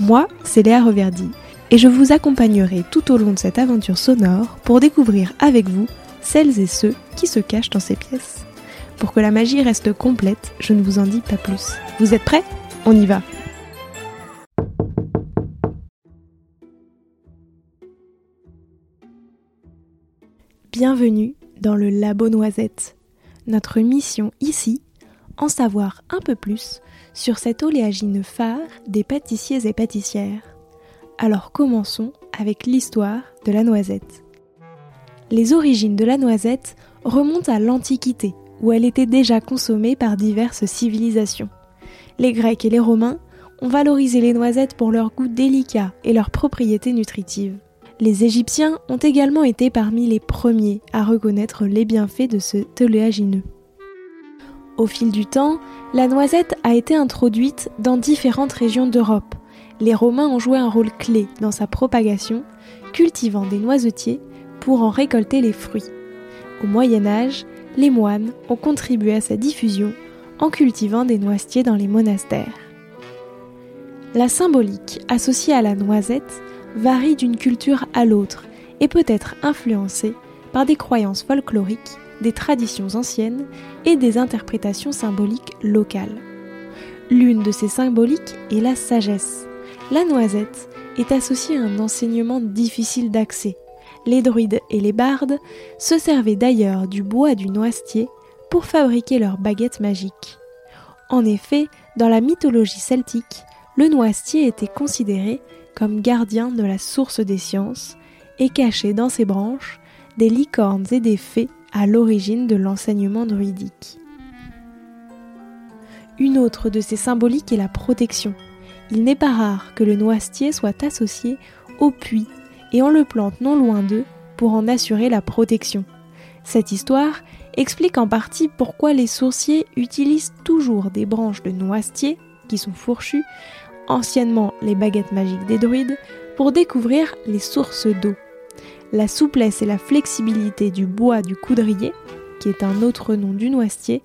Moi, c'est Léa Reverdy, et je vous accompagnerai tout au long de cette aventure sonore pour découvrir avec vous celles et ceux qui se cachent dans ces pièces. Pour que la magie reste complète, je ne vous en dis pas plus. Vous êtes prêts? On y va Bienvenue dans le Labo Noisette. Notre mission ici, en savoir un peu plus sur cette oléagine phare des pâtissiers et pâtissières. Alors commençons avec l'histoire de la noisette. Les origines de la noisette remontent à l'Antiquité, où elle était déjà consommée par diverses civilisations. Les Grecs et les Romains ont valorisé les noisettes pour leur goût délicat et leurs propriétés nutritives. Les Égyptiens ont également été parmi les premiers à reconnaître les bienfaits de ce oléagineux. Au fil du temps, la noisette a été introduite dans différentes régions d'Europe. Les Romains ont joué un rôle clé dans sa propagation, cultivant des noisetiers pour en récolter les fruits. Au Moyen Âge, les moines ont contribué à sa diffusion en cultivant des noisetiers dans les monastères. La symbolique associée à la noisette varie d'une culture à l'autre et peut être influencée par des croyances folkloriques des traditions anciennes et des interprétations symboliques locales. L'une de ces symboliques est la sagesse. La noisette est associée à un enseignement difficile d'accès. Les druides et les bardes se servaient d'ailleurs du bois du noisetier pour fabriquer leurs baguettes magiques. En effet, dans la mythologie celtique, le noisetier était considéré comme gardien de la source des sciences et cachait dans ses branches des licornes et des fées à l'origine de l'enseignement druidique. Une autre de ces symboliques est la protection. Il n'est pas rare que le noisetier soit associé au puits et on le plante non loin d'eux pour en assurer la protection. Cette histoire explique en partie pourquoi les sourciers utilisent toujours des branches de noisetier, qui sont fourchues, anciennement les baguettes magiques des druides, pour découvrir les sources d'eau la souplesse et la flexibilité du bois du coudrier, qui est un autre nom du noisetier,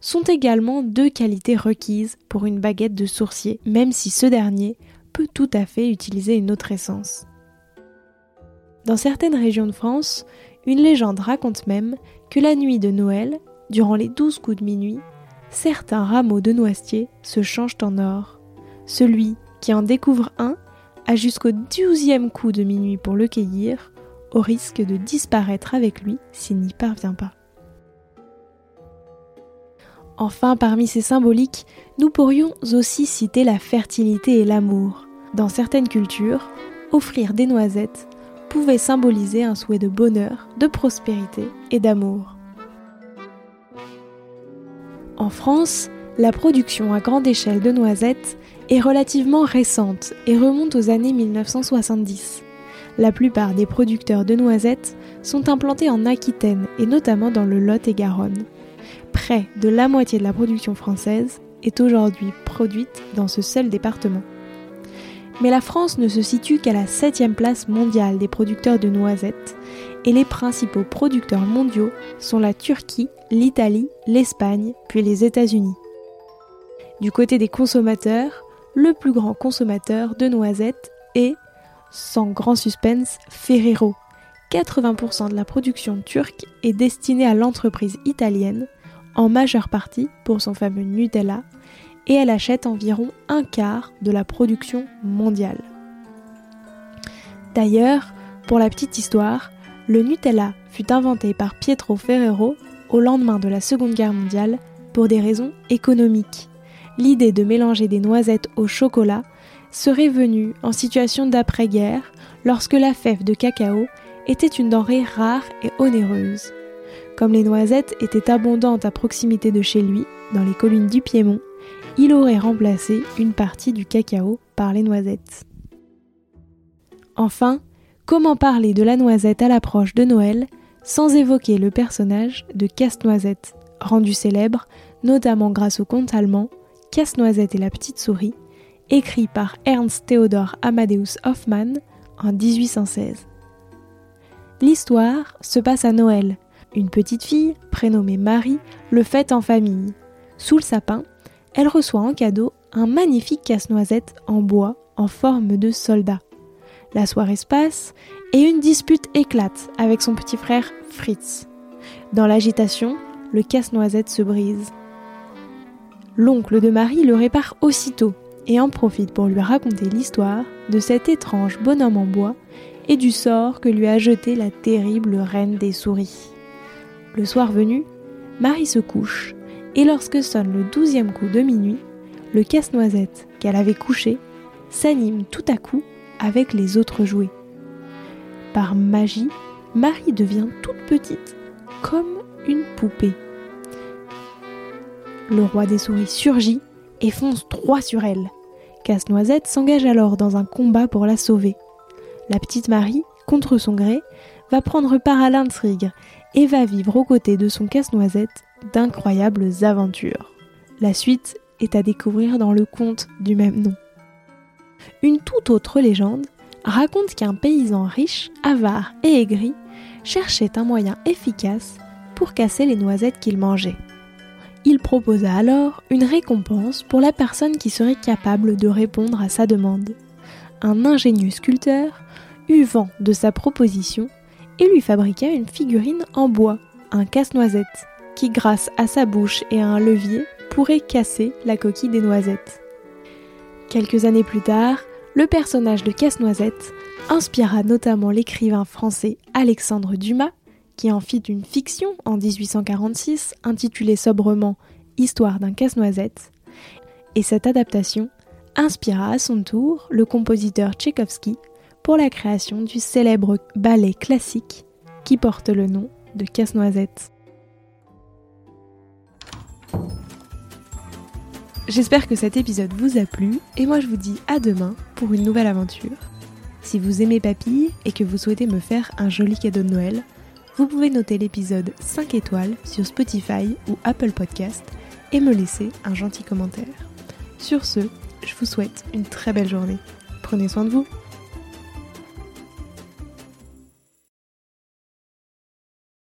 sont également deux qualités requises pour une baguette de sourcier, même si ce dernier peut tout à fait utiliser une autre essence. Dans certaines régions de France, une légende raconte même que la nuit de Noël, durant les douze coups de minuit, certains rameaux de noisetier se changent en or. Celui qui en découvre un a jusqu'au douzième coup de minuit pour le cueillir, au risque de disparaître avec lui s'il n'y parvient pas. Enfin, parmi ces symboliques, nous pourrions aussi citer la fertilité et l'amour. Dans certaines cultures, offrir des noisettes pouvait symboliser un souhait de bonheur, de prospérité et d'amour. En France, la production à grande échelle de noisettes est relativement récente et remonte aux années 1970 la plupart des producteurs de noisettes sont implantés en Aquitaine et notamment dans le Lot et Garonne. Près de la moitié de la production française est aujourd'hui produite dans ce seul département. Mais la France ne se situe qu'à la 7 place mondiale des producteurs de noisettes et les principaux producteurs mondiaux sont la Turquie, l'Italie, l'Espagne, puis les États-Unis. Du côté des consommateurs, le plus grand consommateur de noisettes est sans grand suspense, Ferrero. 80% de la production turque est destinée à l'entreprise italienne, en majeure partie pour son fameux Nutella, et elle achète environ un quart de la production mondiale. D'ailleurs, pour la petite histoire, le Nutella fut inventé par Pietro Ferrero au lendemain de la Seconde Guerre mondiale pour des raisons économiques. L'idée de mélanger des noisettes au chocolat serait venu en situation d'après-guerre lorsque la fève de cacao était une denrée rare et onéreuse. Comme les noisettes étaient abondantes à proximité de chez lui, dans les collines du Piémont, il aurait remplacé une partie du cacao par les noisettes. Enfin, comment parler de la noisette à l'approche de Noël sans évoquer le personnage de Casse-Noisette, rendu célèbre notamment grâce au conte allemand Casse-Noisette et la petite souris, écrit par Ernst Theodor Amadeus Hoffmann en 1816. L'histoire se passe à Noël. Une petite fille, prénommée Marie, le fête en famille. Sous le sapin, elle reçoit en cadeau un magnifique casse-noisette en bois en forme de soldat. La soirée se passe et une dispute éclate avec son petit frère Fritz. Dans l'agitation, le casse-noisette se brise. L'oncle de Marie le répare aussitôt et en profite pour lui raconter l'histoire de cet étrange bonhomme en bois et du sort que lui a jeté la terrible reine des souris. Le soir venu, Marie se couche et lorsque sonne le douzième coup de minuit, le casse-noisette qu'elle avait couché s'anime tout à coup avec les autres jouets. Par magie, Marie devient toute petite, comme une poupée. Le roi des souris surgit et fonce droit sur elle. Casse-Noisette s'engage alors dans un combat pour la sauver. La petite Marie, contre son gré, va prendre part à l'intrigue et va vivre aux côtés de son casse-noisette d'incroyables aventures. La suite est à découvrir dans le conte du même nom. Une toute autre légende raconte qu'un paysan riche, avare et aigri cherchait un moyen efficace pour casser les noisettes qu'il mangeait. Il proposa alors une récompense pour la personne qui serait capable de répondre à sa demande. Un ingénieux sculpteur eut vent de sa proposition et lui fabriqua une figurine en bois, un casse-noisette, qui grâce à sa bouche et à un levier pourrait casser la coquille des noisettes. Quelques années plus tard, le personnage de Casse-Noisette inspira notamment l'écrivain français Alexandre Dumas, qui en fit une fiction en 1846 intitulée sobrement Histoire d'un casse-noisette, et cette adaptation inspira à son tour le compositeur Tchaïkovski pour la création du célèbre ballet classique qui porte le nom de Casse-Noisette. J'espère que cet épisode vous a plu et moi je vous dis à demain pour une nouvelle aventure. Si vous aimez Papille et que vous souhaitez me faire un joli cadeau de Noël, vous pouvez noter l'épisode 5 étoiles sur Spotify ou Apple Podcast et me laisser un gentil commentaire. Sur ce, je vous souhaite une très belle journée. Prenez soin de vous.